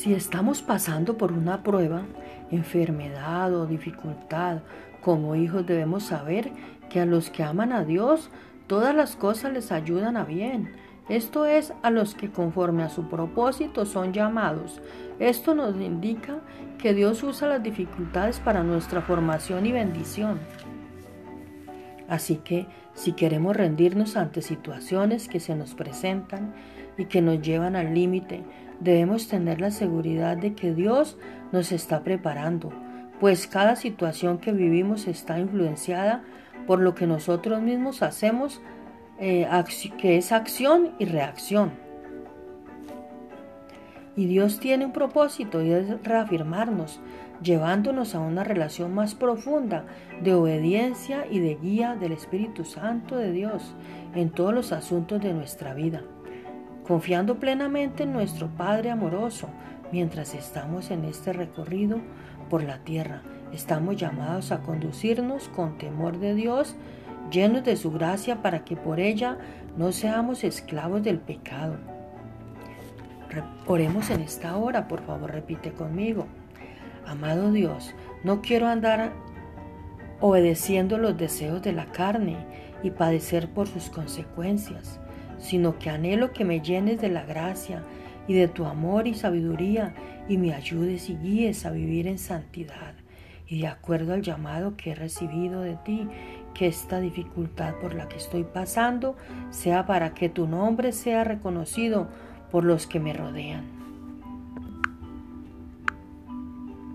Si estamos pasando por una prueba, enfermedad o dificultad, como hijos debemos saber que a los que aman a Dios, todas las cosas les ayudan a bien. Esto es a los que conforme a su propósito son llamados. Esto nos indica que Dios usa las dificultades para nuestra formación y bendición. Así que si queremos rendirnos ante situaciones que se nos presentan y que nos llevan al límite, debemos tener la seguridad de que Dios nos está preparando, pues cada situación que vivimos está influenciada por lo que nosotros mismos hacemos, eh, que es acción y reacción. Y Dios tiene un propósito y es reafirmarnos, llevándonos a una relación más profunda de obediencia y de guía del Espíritu Santo de Dios en todos los asuntos de nuestra vida confiando plenamente en nuestro Padre amoroso mientras estamos en este recorrido por la tierra. Estamos llamados a conducirnos con temor de Dios, llenos de su gracia para que por ella no seamos esclavos del pecado. Oremos en esta hora, por favor, repite conmigo. Amado Dios, no quiero andar obedeciendo los deseos de la carne y padecer por sus consecuencias sino que anhelo que me llenes de la gracia y de tu amor y sabiduría y me ayudes y guíes a vivir en santidad y de acuerdo al llamado que he recibido de ti, que esta dificultad por la que estoy pasando sea para que tu nombre sea reconocido por los que me rodean.